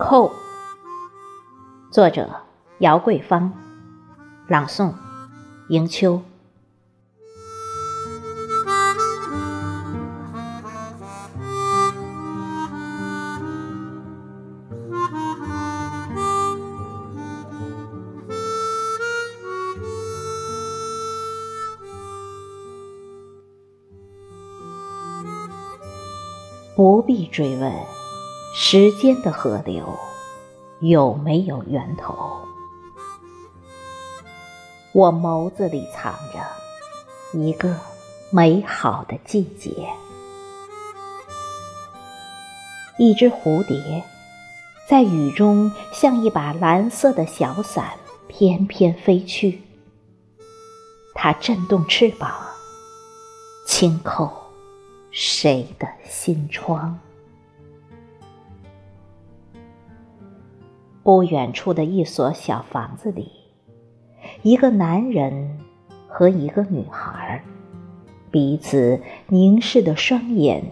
扣。作者：姚桂芳，朗诵：迎秋。不必追问时间的河流有没有源头，我眸子里藏着一个美好的季节。一只蝴蝶在雨中像一把蓝色的小伞翩翩飞去，它震动翅膀，轻叩。谁的心窗？不远处的一所小房子里，一个男人和一个女孩，彼此凝视的双眼，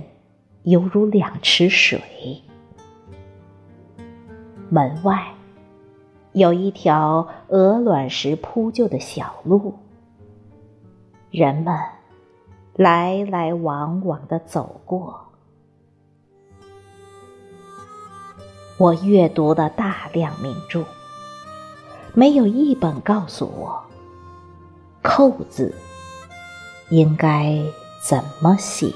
犹如两池水。门外有一条鹅卵石铺就的小路，人们。来来往往的走过，我阅读的大量名著，没有一本告诉我“扣”字应该怎么写。